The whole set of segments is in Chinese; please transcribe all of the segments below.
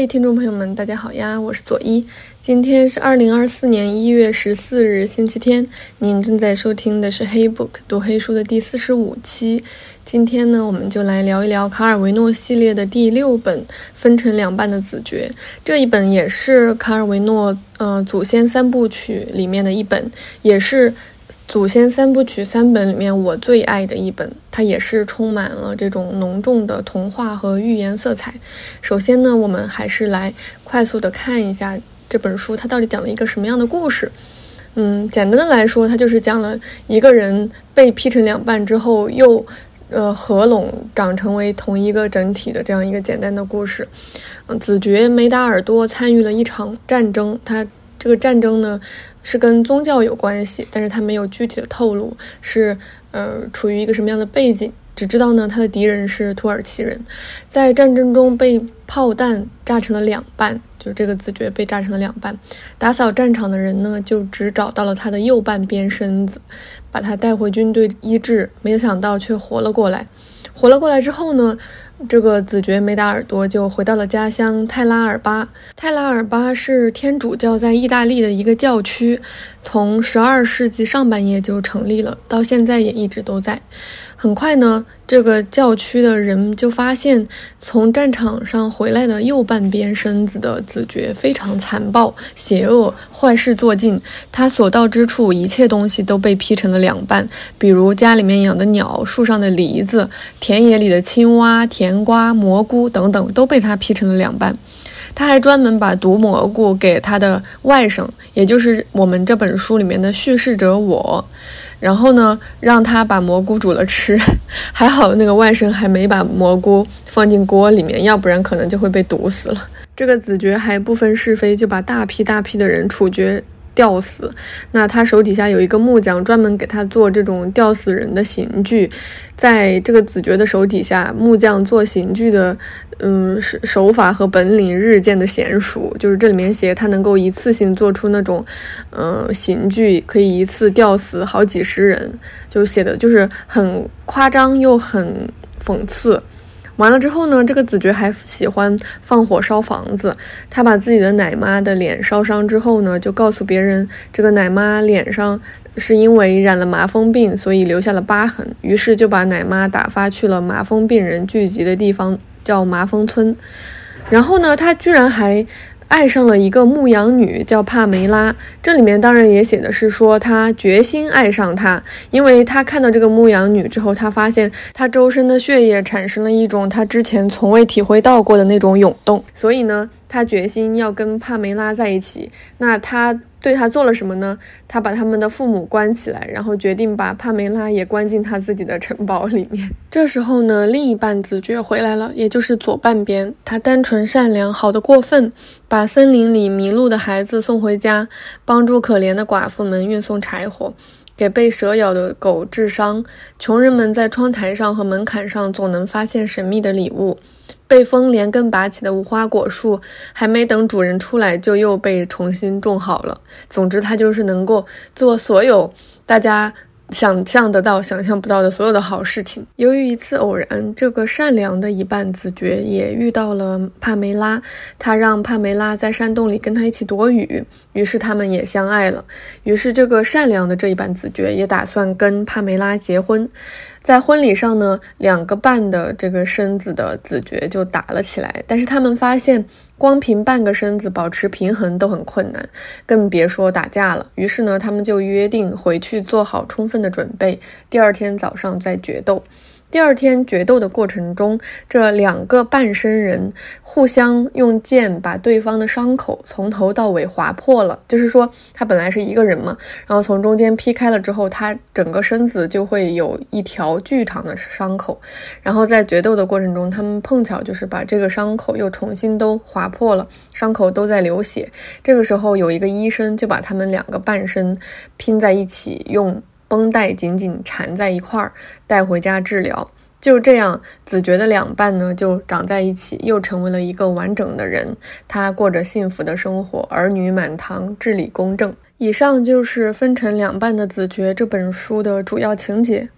嘿，听众朋友们，大家好呀，我是左一。今天是二零二四年一月十四日，星期天。您正在收听的是《黑 book 读黑书》的第四十五期。今天呢，我们就来聊一聊卡尔维诺系列的第六本《分成两半的子爵》。这一本也是卡尔维诺呃祖先三部曲里面的一本，也是。祖先三部曲三本里面，我最爱的一本，它也是充满了这种浓重的童话和寓言色彩。首先呢，我们还是来快速的看一下这本书，它到底讲了一个什么样的故事。嗯，简单的来说，它就是讲了一个人被劈成两半之后，又呃合拢长成为同一个整体的这样一个简单的故事。嗯，子爵梅达尔多参与了一场战争，他这个战争呢。是跟宗教有关系，但是他没有具体的透露是呃处于一个什么样的背景，只知道呢他的敌人是土耳其人，在战争中被炮弹炸成了两半，就是这个自觉被炸成了两半。打扫战场的人呢就只找到了他的右半边身子，把他带回军队医治，没有想到却活了过来。活了过来之后呢？这个子爵没打耳朵就回到了家乡泰拉尔巴。泰拉尔巴是天主教在意大利的一个教区，从十二世纪上半叶就成立了，到现在也一直都在。很快呢，这个教区的人就发现，从战场上回来的右半边身子的子爵非常残暴、邪恶、坏事做尽。他所到之处，一切东西都被劈成了两半，比如家里面养的鸟、树上的梨子、田野里的青蛙、甜瓜、蘑菇等等，都被他劈成了两半。他还专门把毒蘑菇给他的外甥，也就是我们这本书里面的叙事者我。然后呢，让他把蘑菇煮了吃，还好那个外甥还没把蘑菇放进锅里面，要不然可能就会被毒死了。这个子爵还不分是非，就把大批大批的人处决。吊死，那他手底下有一个木匠，专门给他做这种吊死人的刑具。在这个子爵的手底下，木匠做刑具的，嗯，手手法和本领日渐的娴熟。就是这里面写他能够一次性做出那种，嗯，刑具可以一次吊死好几十人，就写的就是很夸张又很讽刺。完了之后呢，这个子爵还喜欢放火烧房子。他把自己的奶妈的脸烧伤之后呢，就告诉别人，这个奶妈脸上是因为染了麻风病，所以留下了疤痕。于是就把奶妈打发去了麻风病人聚集的地方，叫麻风村。然后呢，他居然还。爱上了一个牧羊女，叫帕梅拉。这里面当然也写的是说他决心爱上她，因为他看到这个牧羊女之后，他发现她周身的血液产生了一种他之前从未体会到过的那种涌动，所以呢，他决心要跟帕梅拉在一起。那他。对他做了什么呢？他把他们的父母关起来，然后决定把帕梅拉也关进他自己的城堡里面。这时候呢，另一半子爵回来了，也就是左半边。他单纯善良，好的过分，把森林里迷路的孩子送回家，帮助可怜的寡妇们运送柴火，给被蛇咬的狗治伤。穷人们在窗台上和门槛上总能发现神秘的礼物。被风连根拔起的无花果树，还没等主人出来，就又被重新种好了。总之，它就是能够做所有大家。想象得到、想象不到的所有的好事情。由于一次偶然，这个善良的一半子爵也遇到了帕梅拉，他让帕梅拉在山洞里跟他一起躲雨，于是他们也相爱了。于是，这个善良的这一半子爵也打算跟帕梅拉结婚。在婚礼上呢，两个半的这个身子的子爵就打了起来，但是他们发现。光凭半个身子保持平衡都很困难，更别说打架了。于是呢，他们就约定回去做好充分的准备，第二天早上再决斗。第二天决斗的过程中，这两个半身人互相用剑把对方的伤口从头到尾划破了。就是说，他本来是一个人嘛，然后从中间劈开了之后，他整个身子就会有一条巨长的伤口。然后在决斗的过程中，他们碰巧就是把这个伤口又重新都划破了，伤口都在流血。这个时候，有一个医生就把他们两个半身拼在一起，用。绷带紧紧缠在一块儿，带回家治疗。就这样，子爵的两半呢就长在一起，又成为了一个完整的人。他过着幸福的生活，儿女满堂，治理公正。以上就是分成两半的子爵这本书的主要情节。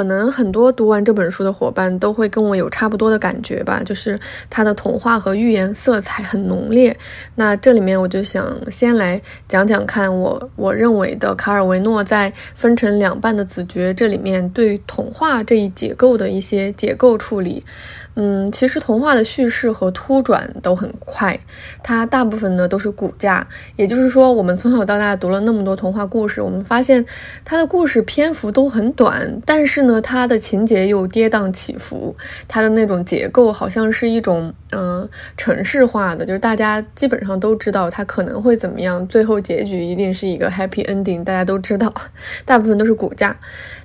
可能很多读完这本书的伙伴都会跟我有差不多的感觉吧，就是它的童话和寓言色彩很浓烈。那这里面我就想先来讲讲看，我我认为的卡尔维诺在分成两半的子爵这里面对童话这一结构的一些结构处理。嗯，其实童话的叙事和突转都很快，它大部分呢都是骨架，也就是说，我们从小到大读了那么多童话故事，我们发现它的故事篇幅都很短，但是呢，它的情节又跌宕起伏，它的那种结构好像是一种嗯程式化的，就是大家基本上都知道它可能会怎么样，最后结局一定是一个 happy ending，大家都知道，大部分都是骨架，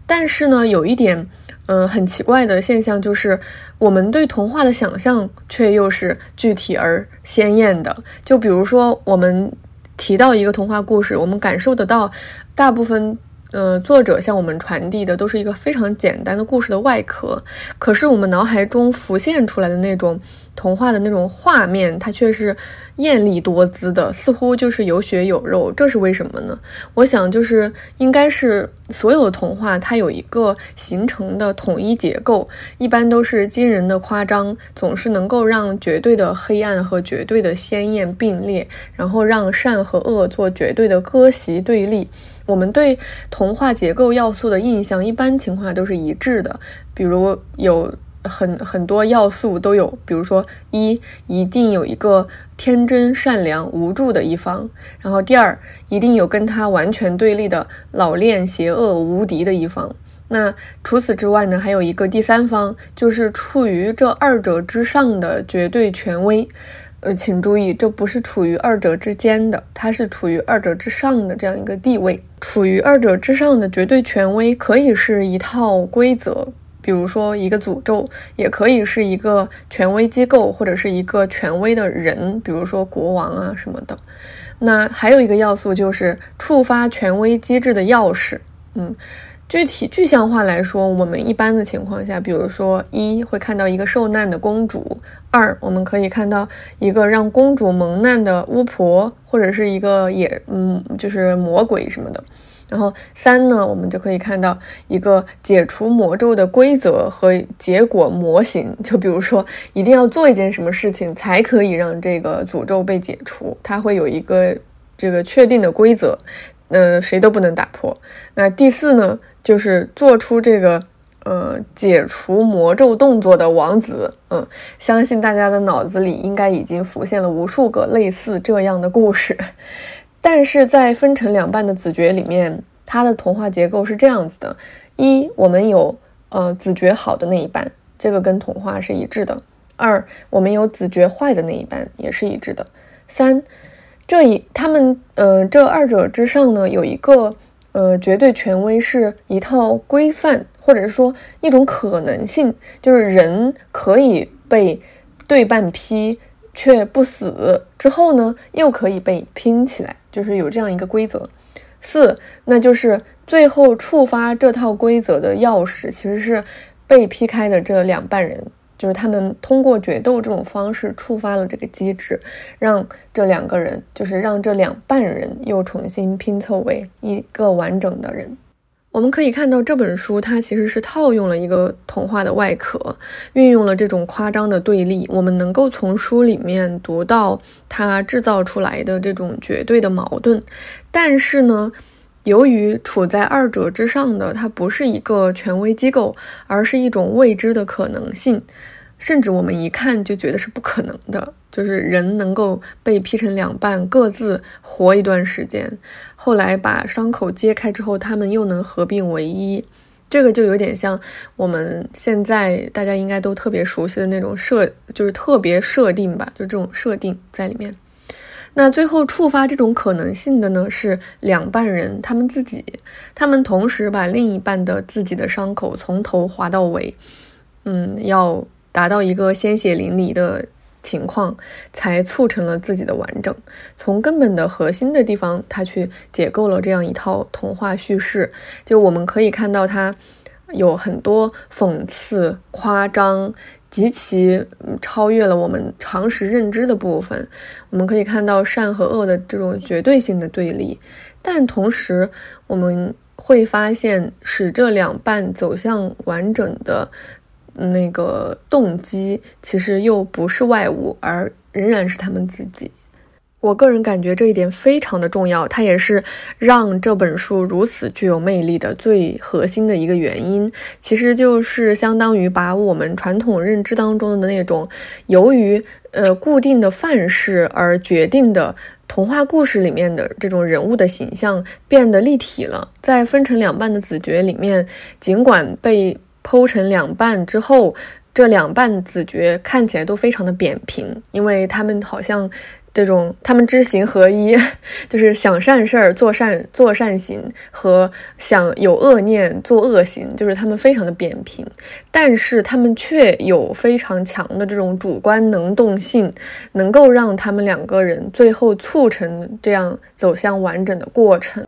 但是呢，有一点。嗯，很奇怪的现象就是，我们对童话的想象却又是具体而鲜艳的。就比如说，我们提到一个童话故事，我们感受得到，大部分。呃，作者向我们传递的都是一个非常简单的故事的外壳，可是我们脑海中浮现出来的那种童话的那种画面，它却是艳丽多姿的，似乎就是有血有肉。这是为什么呢？我想就是应该是所有的童话它有一个形成的统一结构，一般都是惊人的夸张，总是能够让绝对的黑暗和绝对的鲜艳并列，然后让善和恶做绝对的割席对立。我们对童话结构要素的印象，一般情况下都是一致的。比如有很很多要素都有，比如说一一定有一个天真善良无助的一方，然后第二一定有跟他完全对立的老练邪恶无敌的一方。那除此之外呢，还有一个第三方，就是处于这二者之上的绝对权威。呃，请注意，这不是处于二者之间的，它是处于二者之上的这样一个地位。处于二者之上的绝对权威，可以是一套规则，比如说一个诅咒，也可以是一个权威机构，或者是一个权威的人，比如说国王啊什么的。那还有一个要素就是触发权威机制的钥匙，嗯。具体具象化来说，我们一般的情况下，比如说一会看到一个受难的公主，二我们可以看到一个让公主蒙难的巫婆，或者是一个也嗯就是魔鬼什么的。然后三呢，我们就可以看到一个解除魔咒的规则和结果模型，就比如说一定要做一件什么事情才可以让这个诅咒被解除，它会有一个这个确定的规则。呃，谁都不能打破。那第四呢，就是做出这个呃解除魔咒动作的王子。嗯，相信大家的脑子里应该已经浮现了无数个类似这样的故事。但是在分成两半的子爵里面，它的童话结构是这样子的：一，我们有呃子爵好的那一半，这个跟童话是一致的；二，我们有子爵坏的那一半，也是一致的；三。这一，他们，呃，这二者之上呢，有一个，呃，绝对权威，是一套规范，或者是说一种可能性，就是人可以被对半劈却不死，之后呢，又可以被拼起来，就是有这样一个规则。四，那就是最后触发这套规则的钥匙，其实是被劈开的这两半人。就是他们通过决斗这种方式触发了这个机制，让这两个人，就是让这两半人又重新拼凑为一个完整的人。我们可以看到这本书，它其实是套用了一个童话的外壳，运用了这种夸张的对立。我们能够从书里面读到它制造出来的这种绝对的矛盾，但是呢，由于处在二者之上的它不是一个权威机构，而是一种未知的可能性。甚至我们一看就觉得是不可能的，就是人能够被劈成两半，各自活一段时间，后来把伤口揭开之后，他们又能合并为一，这个就有点像我们现在大家应该都特别熟悉的那种设，就是特别设定吧，就这种设定在里面。那最后触发这种可能性的呢，是两半人他们自己，他们同时把另一半的自己的伤口从头划到尾，嗯，要。达到一个鲜血淋漓的情况，才促成了自己的完整。从根本的核心的地方，他去解构了这样一套童话叙事。就我们可以看到，它有很多讽刺、夸张，极其超越了我们常识认知的部分。我们可以看到善和恶的这种绝对性的对立，但同时，我们会发现，使这两半走向完整的那个动机，其实又不是外物，而仍然是他们自己。我个人感觉这一点非常的重要，它也是让这本书如此具有魅力的最核心的一个原因。其实就是相当于把我们传统认知当中的那种由于呃固定的范式而决定的童话故事里面的这种人物的形象变得立体了。在分成两半的子爵里面，尽管被剖成两半之后，这两半子爵看起来都非常的扁平，因为他们好像。这种他们知行合一，就是想善事儿做善做善行和想有恶念做恶行，就是他们非常的扁平，但是他们却有非常强的这种主观能动性，能够让他们两个人最后促成这样走向完整的过程。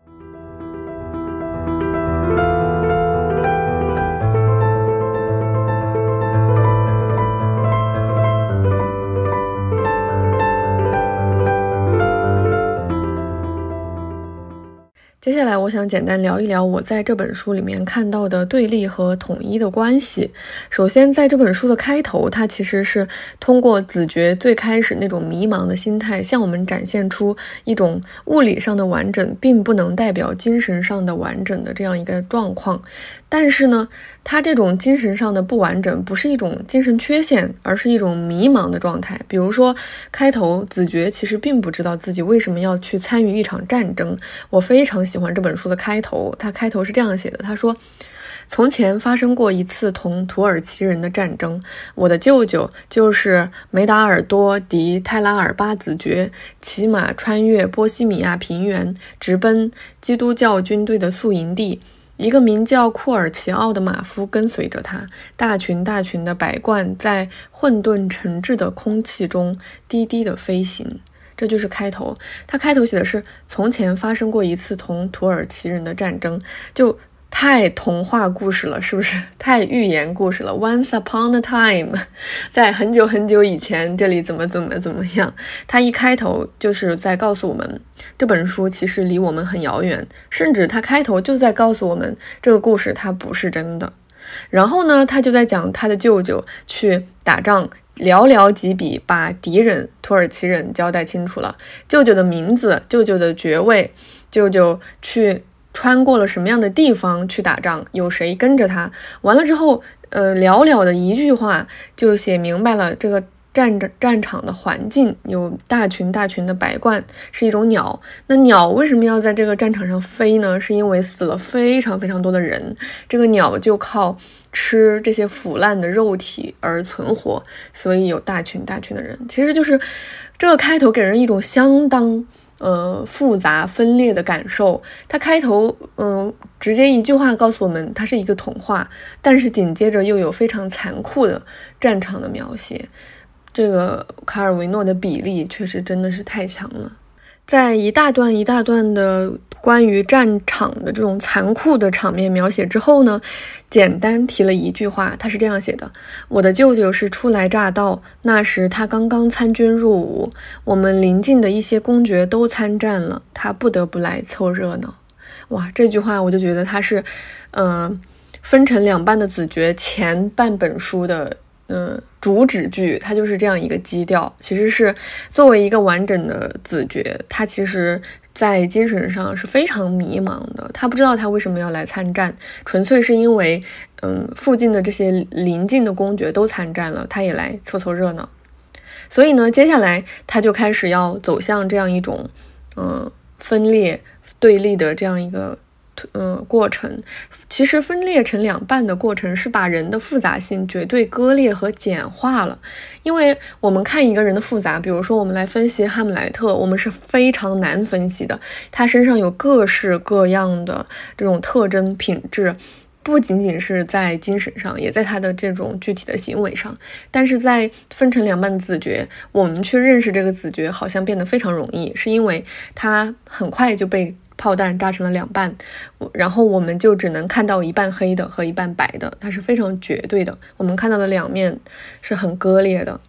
我想简单聊一聊我在这本书里面看到的对立和统一的关系。首先，在这本书的开头，它其实是通过子爵最开始那种迷茫的心态，向我们展现出一种物理上的完整，并不能代表精神上的完整的这样一个状况。但是呢，他这种精神上的不完整，不是一种精神缺陷，而是一种迷茫的状态。比如说，开头子爵其实并不知道自己为什么要去参与一场战争。我非常喜欢这本书的开头，他开头是这样写的：他说，从前发生过一次同土耳其人的战争，我的舅舅就是梅达尔多·迪泰拉尔巴子爵，骑马穿越波西米亚平原，直奔基督教军队的宿营地。一个名叫库尔奇奥的马夫跟随着他，大群大群的白鹳在混沌沉滞的空气中低低的飞行。这就是开头。他开头写的是：从前发生过一次同土耳其人的战争，就。太童话故事了，是不是？太寓言故事了。Once upon a time，在很久很久以前，这里怎么怎么怎么样？他一开头就是在告诉我们，这本书其实离我们很遥远，甚至他开头就在告诉我们，这个故事它不是真的。然后呢，他就在讲他的舅舅去打仗，寥寥几笔把敌人土耳其人交代清楚了，舅舅的名字、舅舅的爵位、舅舅去。穿过了什么样的地方去打仗？有谁跟着他？完了之后，呃，寥寥的一句话就写明白了这个战战场的环境。有大群大群的白鹳，是一种鸟。那鸟为什么要在这个战场上飞呢？是因为死了非常非常多的人，这个鸟就靠吃这些腐烂的肉体而存活，所以有大群大群的人。其实就是这个开头给人一种相当。呃，复杂分裂的感受。它开头，嗯，直接一句话告诉我们它是一个童话，但是紧接着又有非常残酷的战场的描写。这个卡尔维诺的比例确实真的是太强了，在一大段一大段的。关于战场的这种残酷的场面描写之后呢，简单提了一句话，他是这样写的：“我的舅舅是初来乍到，那时他刚刚参军入伍，我们邻近的一些公爵都参战了，他不得不来凑热闹。”哇，这句话我就觉得他是，嗯，分成两半的子爵前半本书的。嗯，主旨句它就是这样一个基调，其实是作为一个完整的子爵，他其实在精神上是非常迷茫的，他不知道他为什么要来参战，纯粹是因为，嗯，附近的这些邻近的公爵都参战了，他也来凑凑热闹，所以呢，接下来他就开始要走向这样一种，嗯，分裂对立的这样一个。嗯，过程其实分裂成两半的过程是把人的复杂性绝对割裂和简化了。因为我们看一个人的复杂，比如说我们来分析哈姆莱特，我们是非常难分析的。他身上有各式各样的这种特征品质，不仅仅是在精神上，也在他的这种具体的行为上。但是在分成两半的子爵，我们去认识这个子爵，好像变得非常容易，是因为他很快就被。炮弹炸成了两半，然后我们就只能看到一半黑的和一半白的，它是非常绝对的。我们看到的两面是很割裂的。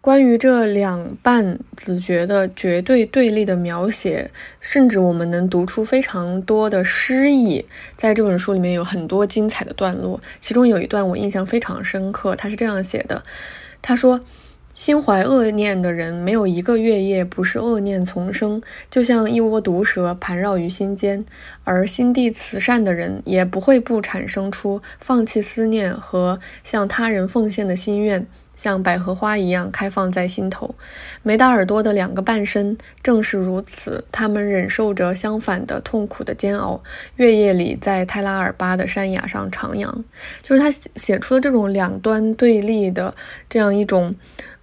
关于这两半子爵的绝对对立的描写，甚至我们能读出非常多的诗意。在这本书里面有很多精彩的段落，其中有一段我印象非常深刻，他是这样写的：他说。心怀恶念的人，没有一个月夜不是恶念丛生，就像一窝毒蛇盘绕于心间；而心地慈善的人，也不会不产生出放弃思念和向他人奉献的心愿，像百合花一样开放在心头。梅达尔多的两个半身正是如此，他们忍受着相反的痛苦的煎熬，月夜里在泰拉尔巴的山崖上徜徉。就是他写出的这种两端对立的这样一种。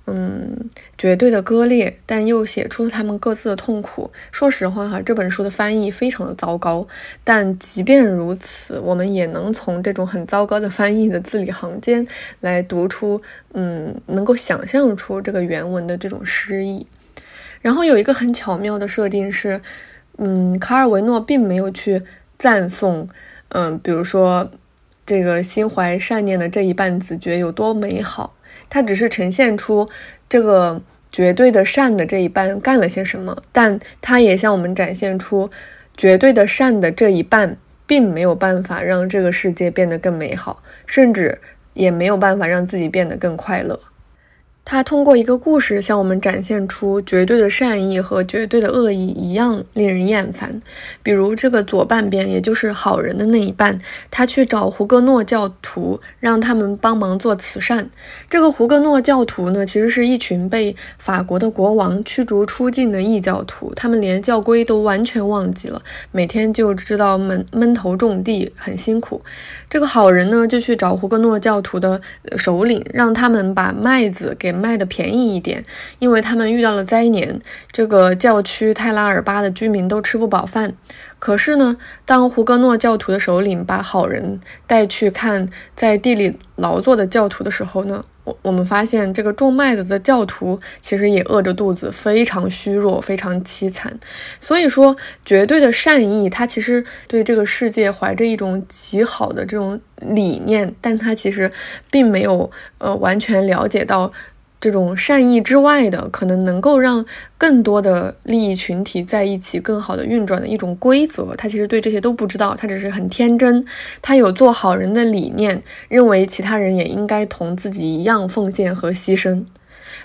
嗯，绝对的割裂，但又写出了他们各自的痛苦。说实话哈，这本书的翻译非常的糟糕，但即便如此，我们也能从这种很糟糕的翻译的字里行间来读出，嗯，能够想象出这个原文的这种诗意。然后有一个很巧妙的设定是，嗯，卡尔维诺并没有去赞颂，嗯，比如说这个心怀善念的这一半子爵有多美好。它只是呈现出这个绝对的善的这一半干了些什么，但它也向我们展现出绝对的善的这一半并没有办法让这个世界变得更美好，甚至也没有办法让自己变得更快乐。他通过一个故事向我们展现出绝对的善意和绝对的恶意一样令人厌烦。比如这个左半边，也就是好人的那一半，他去找胡格诺教徒，让他们帮忙做慈善。这个胡格诺教徒呢，其实是一群被法国的国王驱逐出境的异教徒，他们连教规都完全忘记了，每天就知道闷闷头种地，很辛苦。这个好人呢，就去找胡格诺教徒的首领，让他们把麦子给卖的便宜一点，因为他们遇到了灾年，这个教区泰拉尔巴的居民都吃不饱饭。可是呢，当胡格诺教徒的首领把好人带去看在地里劳作的教徒的时候呢？我我们发现，这个种麦子的教徒其实也饿着肚子，非常虚弱，非常凄惨。所以说，绝对的善意，他其实对这个世界怀着一种极好的这种理念，但他其实并没有呃完全了解到。这种善意之外的，可能能够让更多的利益群体在一起更好的运转的一种规则，他其实对这些都不知道，他只是很天真，他有做好人的理念，认为其他人也应该同自己一样奉献和牺牲。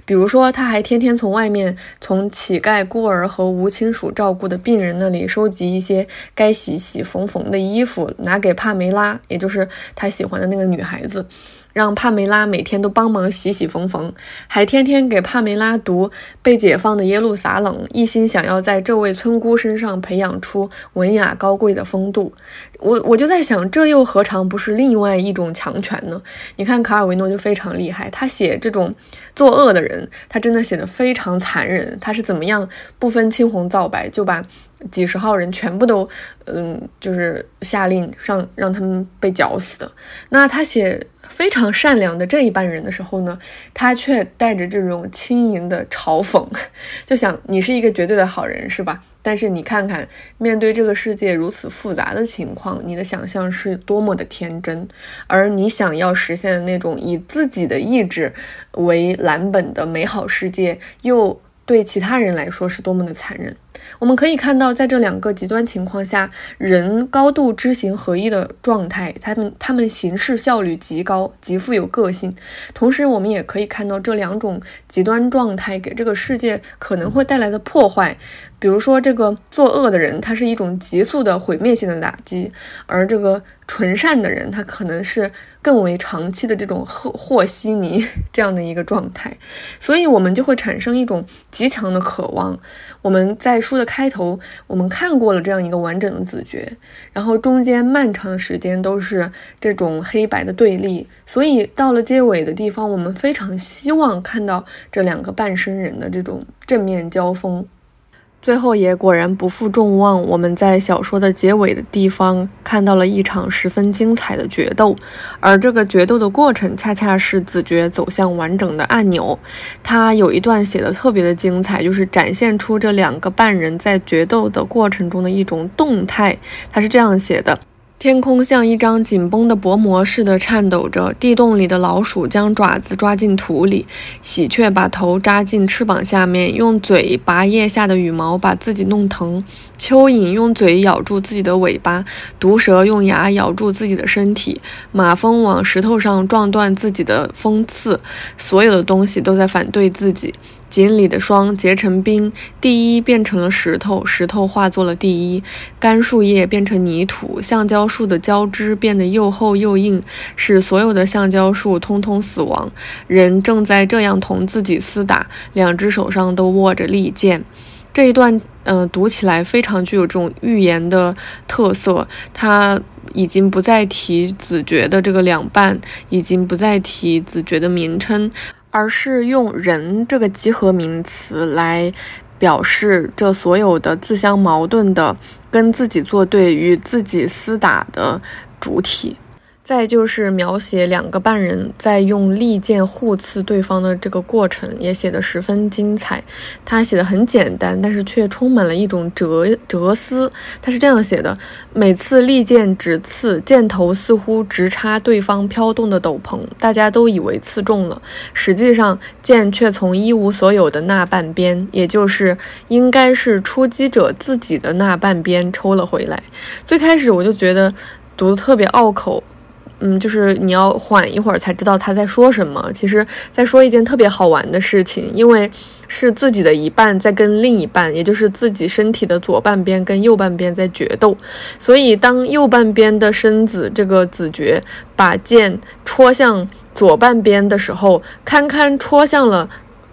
比如说，他还天天从外面从乞丐、孤儿和无亲属照顾的病人那里收集一些该洗洗缝缝的衣服，拿给帕梅拉，也就是他喜欢的那个女孩子。让帕梅拉每天都帮忙洗洗缝缝，还天天给帕梅拉读被解放的耶路撒冷，一心想要在这位村姑身上培养出文雅高贵的风度。我我就在想，这又何尝不是另外一种强权呢？你看卡尔维诺就非常厉害，他写这种作恶的人，他真的写的非常残忍。他是怎么样不分青红皂白就把几十号人全部都，嗯，就是下令上让他们被绞死的？那他写。非常善良的这一半人的时候呢，他却带着这种轻盈的嘲讽，就想你是一个绝对的好人，是吧？但是你看看，面对这个世界如此复杂的情况，你的想象是多么的天真，而你想要实现的那种以自己的意志为蓝本的美好世界，又对其他人来说是多么的残忍。我们可以看到，在这两个极端情况下，人高度知行合一的状态，他们他们行事效率极高，极富有个性。同时，我们也可以看到这两种极端状态给这个世界可能会带来的破坏。比如说，这个作恶的人，他是一种急速的毁灭性的打击；而这个纯善的人，他可能是更为长期的这种和和稀泥这样的一个状态。所以，我们就会产生一种极强的渴望。我们在书的开头，我们看过了这样一个完整的子爵，然后中间漫长的时间都是这种黑白的对立，所以到了结尾的地方，我们非常希望看到这两个半生人的这种正面交锋。最后也果然不负众望，我们在小说的结尾的地方看到了一场十分精彩的决斗，而这个决斗的过程恰恰是子爵走向完整的按钮。他有一段写的特别的精彩，就是展现出这两个半人在决斗的过程中的一种动态。他是这样写的。天空像一张紧绷的薄膜似的颤抖着，地洞里的老鼠将爪子抓进土里，喜鹊把头扎进翅膀下面，用嘴拔腋下的羽毛，把自己弄疼；蚯蚓用嘴咬住自己的尾巴，毒蛇用牙咬住自己的身体，马蜂往石头上撞断自己的锋刺，所有的东西都在反对自己。井里的霜结成冰，第一变成了石头，石头化作了第一。干树叶变成泥土，橡胶树的胶枝变得又厚又硬，使所有的橡胶树通通死亡。人正在这样同自己厮打，两只手上都握着利剑。这一段，嗯，读起来非常具有这种寓言的特色。他已经不再提子爵的这个两半，已经不再提子爵的名称。而是用“人”这个集合名词来表示这所有的自相矛盾的、跟自己作对、与自己厮打的主体。再就是描写两个半人在用利剑互刺对方的这个过程，也写得十分精彩。他写的很简单，但是却充满了一种哲哲思。他是这样写的：每次利剑直刺，箭头似乎直插对方飘动的斗篷，大家都以为刺中了，实际上剑却从一无所有的那半边，也就是应该是出击者自己的那半边抽了回来。最开始我就觉得读的特别拗口。嗯，就是你要缓一会儿才知道他在说什么。其实，在说一件特别好玩的事情，因为是自己的一半在跟另一半，也就是自己身体的左半边跟右半边在决斗。所以，当右半边的身子这个子爵把剑戳向左半边的时候，堪堪戳向了。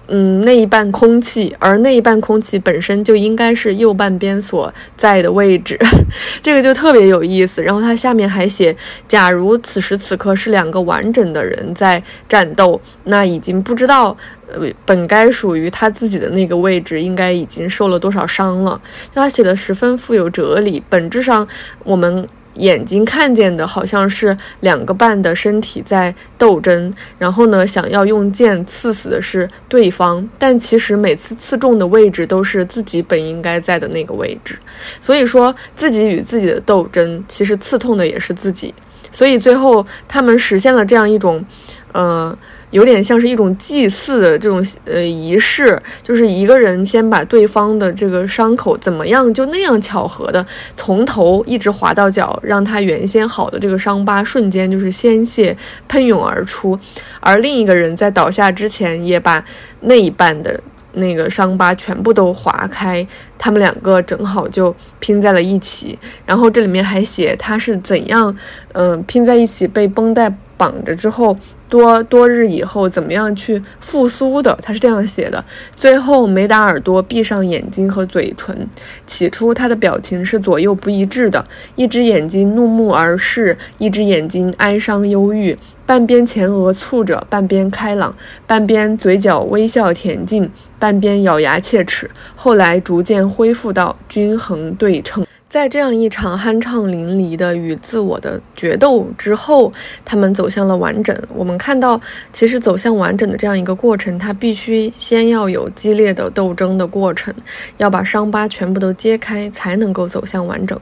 嗯，那一半空气，而那一半空气本身就应该是右半边所在的位置，这个就特别有意思。然后他下面还写，假如此时此刻是两个完整的人在战斗，那已经不知道，呃，本该属于他自己的那个位置应该已经受了多少伤了。他写的十分富有哲理，本质上我们。眼睛看见的好像是两个半的身体在斗争，然后呢，想要用剑刺死的是对方，但其实每次刺中的位置都是自己本应该在的那个位置，所以说自己与自己的斗争，其实刺痛的也是自己，所以最后他们实现了这样一种，呃。有点像是一种祭祀的这种呃仪式，就是一个人先把对方的这个伤口怎么样，就那样巧合的从头一直划到脚，让他原先好的这个伤疤瞬间就是鲜血喷涌而出，而另一个人在倒下之前也把那一半的那个伤疤全部都划开，他们两个正好就拼在了一起。然后这里面还写他是怎样，嗯，拼在一起被绷带绑着之后。多多日以后怎么样去复苏的？他是这样写的：最后梅达尔多闭上眼睛和嘴唇。起初他的表情是左右不一致的，一只眼睛怒目而视，一只眼睛哀伤忧郁，半边前额蹙着，半边开朗，半边嘴角微笑恬静，半边咬牙切齿。后来逐渐恢复到均衡对称。在这样一场酣畅淋漓的与自我的决斗之后，他们走向了完整。我们看到，其实走向完整的这样一个过程，它必须先要有激烈的斗争的过程，要把伤疤全部都揭开，才能够走向完整。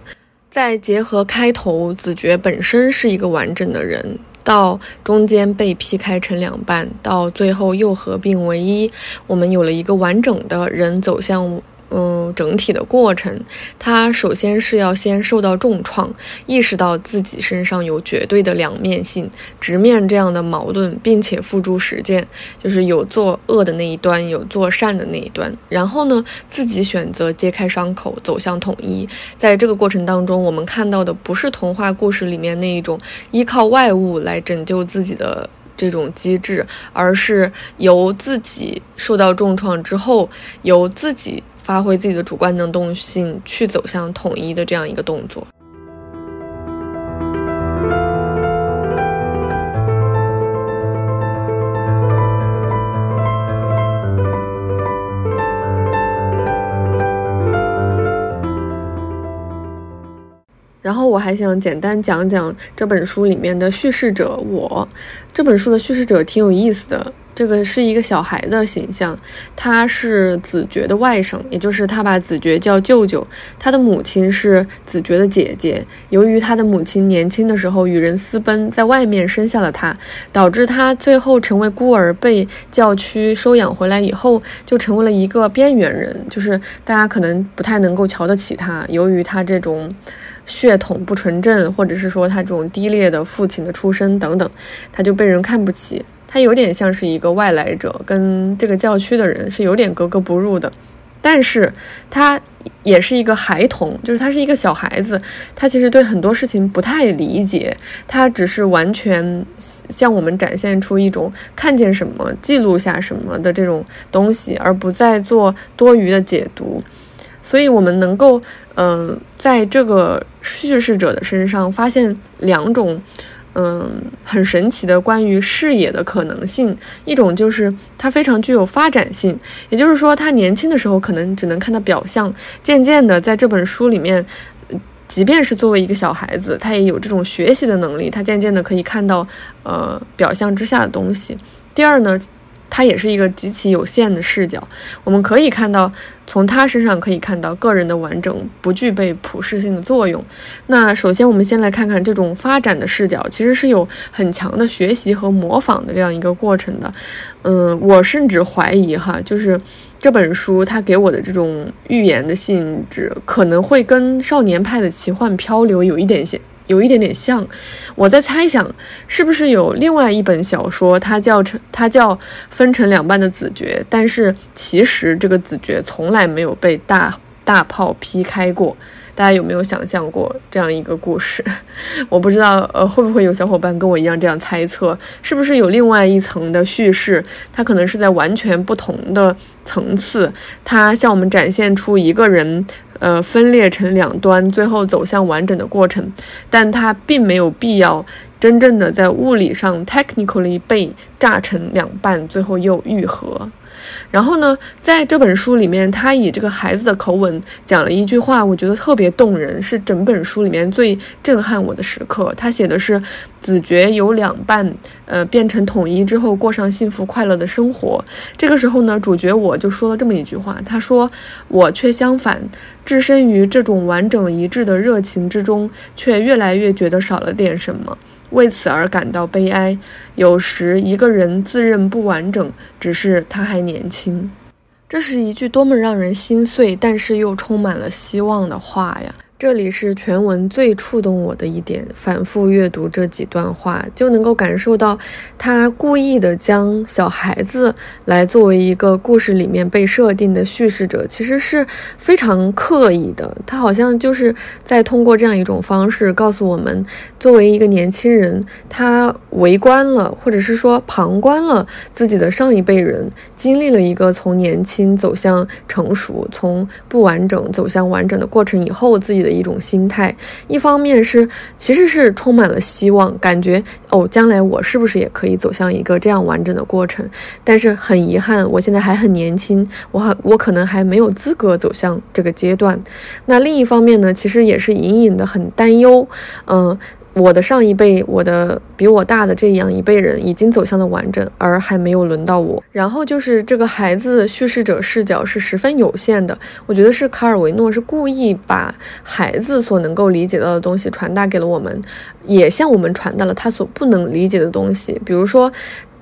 再结合开头，子爵本身是一个完整的人，到中间被劈开成两半，到最后又合并为一，我们有了一个完整的人走向。嗯，整体的过程，他首先是要先受到重创，意识到自己身上有绝对的两面性，直面这样的矛盾，并且付诸实践，就是有作恶的那一端，有做善的那一端。然后呢，自己选择揭开伤口，走向统一。在这个过程当中，我们看到的不是童话故事里面那一种依靠外物来拯救自己的这种机制，而是由自己受到重创之后，由自己。发挥自己的主观能动性，去走向统一的这样一个动作。然后我还想简单讲讲这本书里面的叙事者我。这本书的叙事者挺有意思的。这个是一个小孩的形象，他是子爵的外甥，也就是他把子爵叫舅舅。他的母亲是子爵的姐姐。由于他的母亲年轻的时候与人私奔，在外面生下了他，导致他最后成为孤儿，被教区收养回来以后，就成为了一个边缘人，就是大家可能不太能够瞧得起他。由于他这种血统不纯正，或者是说他这种低劣的父亲的出身等等，他就被人看不起。他有点像是一个外来者，跟这个教区的人是有点格格不入的，但是他也是一个孩童，就是他是一个小孩子，他其实对很多事情不太理解，他只是完全向我们展现出一种看见什么记录下什么的这种东西，而不再做多余的解读，所以我们能够，嗯，在这个叙事者的身上发现两种。嗯，很神奇的关于视野的可能性，一种就是他非常具有发展性，也就是说，他年轻的时候可能只能看到表象，渐渐的在这本书里面，即便是作为一个小孩子，他也有这种学习的能力，他渐渐的可以看到呃表象之下的东西。第二呢。它也是一个极其有限的视角，我们可以看到，从他身上可以看到个人的完整不具备普适性的作用。那首先，我们先来看看这种发展的视角，其实是有很强的学习和模仿的这样一个过程的。嗯，我甚至怀疑哈，就是这本书它给我的这种预言的性质，可能会跟《少年派的奇幻漂流》有一点像。有一点点像，我在猜想，是不是有另外一本小说，它叫成它叫分成两半的子爵，但是其实这个子爵从来没有被大大炮劈开过。大家有没有想象过这样一个故事？我不知道，呃，会不会有小伙伴跟我一样这样猜测？是不是有另外一层的叙事？它可能是在完全不同的层次，它向我们展现出一个人。呃，分裂成两端，最后走向完整的过程，但它并没有必要真正的在物理上 technically 被炸成两半，最后又愈合。然后呢，在这本书里面，他以这个孩子的口吻讲了一句话，我觉得特别动人，是整本书里面最震撼我的时刻。他写的是子爵由两半，呃，变成统一之后，过上幸福快乐的生活。这个时候呢，主角我就说了这么一句话，他说：“我却相反，置身于这种完整一致的热情之中，却越来越觉得少了点什么。”为此而感到悲哀。有时一个人自认不完整，只是他还年轻。这是一句多么让人心碎，但是又充满了希望的话呀！这里是全文最触动我的一点，反复阅读这几段话，就能够感受到他故意的将小孩子来作为一个故事里面被设定的叙事者，其实是非常刻意的。他好像就是在通过这样一种方式告诉我们，作为一个年轻人，他围观了，或者是说旁观了自己的上一辈人经历了一个从年轻走向成熟，从不完整走向完整的过程以后，自己。的一种心态，一方面是其实是充满了希望，感觉哦，将来我是不是也可以走向一个这样完整的过程？但是很遗憾，我现在还很年轻，我很我可能还没有资格走向这个阶段。那另一方面呢，其实也是隐隐的很担忧，嗯。我的上一辈，我的比我大的这样一辈人已经走向了完整，而还没有轮到我。然后就是这个孩子叙事者视角是十分有限的，我觉得是卡尔维诺是故意把孩子所能够理解到的东西传达给了我们，也向我们传达了他所不能理解的东西，比如说。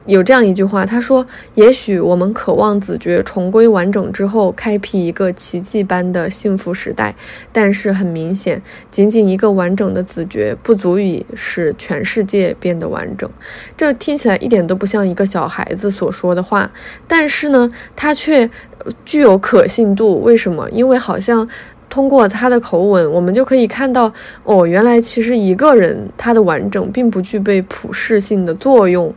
有这样一句话，他说：“也许我们渴望子爵重归完整之后，开辟一个奇迹般的幸福时代，但是很明显，仅仅一个完整的子爵不足以使全世界变得完整。”这听起来一点都不像一个小孩子所说的话，但是呢，他却具有可信度。为什么？因为好像。通过他的口吻，我们就可以看到，哦，原来其实一个人他的完整并不具备普适性的作用，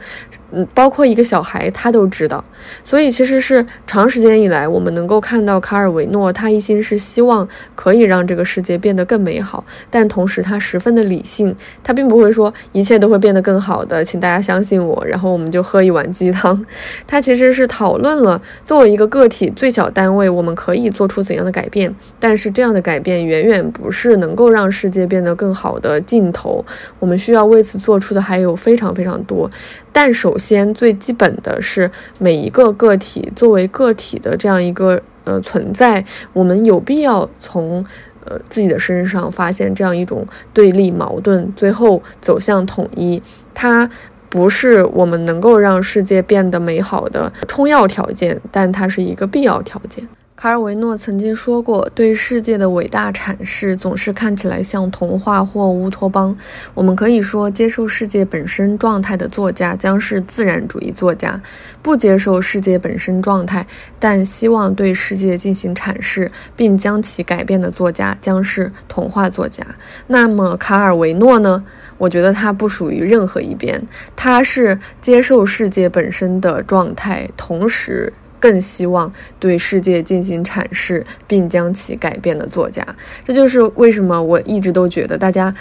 嗯，包括一个小孩他都知道。所以其实是长时间以来，我们能够看到卡尔维诺他一心是希望可以让这个世界变得更美好，但同时他十分的理性，他并不会说一切都会变得更好的，请大家相信我，然后我们就喝一碗鸡汤。他其实是讨论了作为一个个体最小单位，我们可以做出怎样的改变，但是这样。的改变远远不是能够让世界变得更好的尽头。我们需要为此做出的还有非常非常多。但首先最基本的是，每一个个体作为个体的这样一个呃存在，我们有必要从呃自己的身上发现这样一种对立矛盾，最后走向统一。它。不是我们能够让世界变得美好的充要条件，但它是一个必要条件。卡尔维诺曾经说过：“对世界的伟大阐释总是看起来像童话或乌托邦。”我们可以说，接受世界本身状态的作家将是自然主义作家；不接受世界本身状态，但希望对世界进行阐释并将其改变的作家将是童话作家。那么，卡尔维诺呢？我觉得他不属于任何一边，他是接受世界本身的状态，同时。更希望对世界进行阐释并将其改变的作家，这就是为什么我一直都觉得大家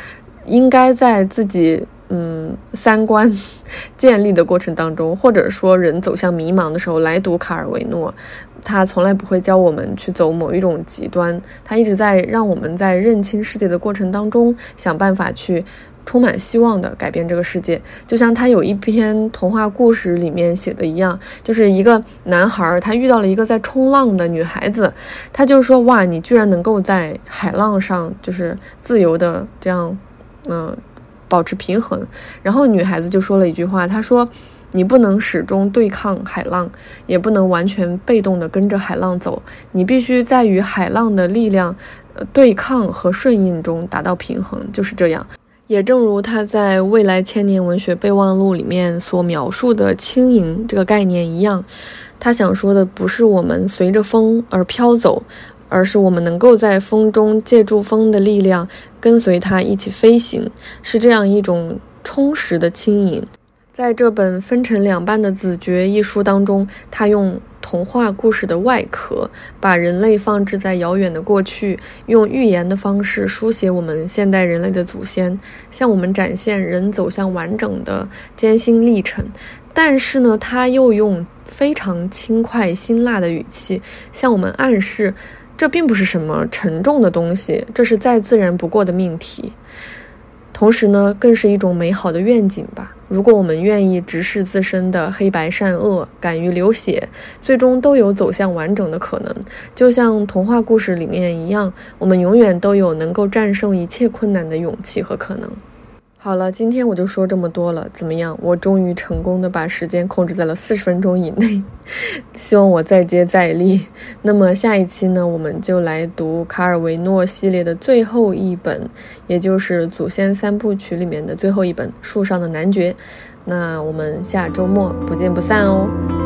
应该在自己嗯三观建立的过程当中，或者说人走向迷茫的时候来读卡尔维诺。他从来不会教我们去走某一种极端，他一直在让我们在认清世界的过程当中想办法去。充满希望的改变这个世界，就像他有一篇童话故事里面写的一样，就是一个男孩，他遇到了一个在冲浪的女孩子，他就说：“哇，你居然能够在海浪上就是自由的这样，嗯，保持平衡。”然后女孩子就说了一句话，她说：“你不能始终对抗海浪，也不能完全被动的跟着海浪走，你必须在与海浪的力量，呃，对抗和顺应中达到平衡。”就是这样。也正如他在《未来千年文学备忘录》里面所描述的“轻盈”这个概念一样，他想说的不是我们随着风而飘走，而是我们能够在风中借助风的力量，跟随它一起飞行，是这样一种充实的轻盈。在这本分成两半的《子爵》一书当中，他用。童话故事的外壳，把人类放置在遥远的过去，用寓言的方式书写我们现代人类的祖先，向我们展现人走向完整的艰辛历程。但是呢，他又用非常轻快辛辣的语气向我们暗示，这并不是什么沉重的东西，这是再自然不过的命题。同时呢，更是一种美好的愿景吧。如果我们愿意直视自身的黑白善恶，敢于流血，最终都有走向完整的可能。就像童话故事里面一样，我们永远都有能够战胜一切困难的勇气和可能。好了，今天我就说这么多了，怎么样？我终于成功的把时间控制在了四十分钟以内，希望我再接再厉。那么下一期呢，我们就来读卡尔维诺系列的最后一本，也就是《祖先三部曲》里面的最后一本《树上的男爵》。那我们下周末不见不散哦。